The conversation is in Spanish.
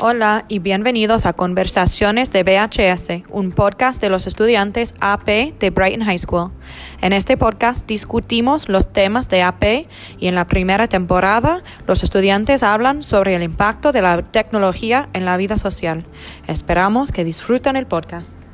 Hola y bienvenidos a Conversaciones de BHS, un podcast de los estudiantes AP de Brighton High School. En este podcast discutimos los temas de AP y en la primera temporada los estudiantes hablan sobre el impacto de la tecnología en la vida social. Esperamos que disfruten el podcast.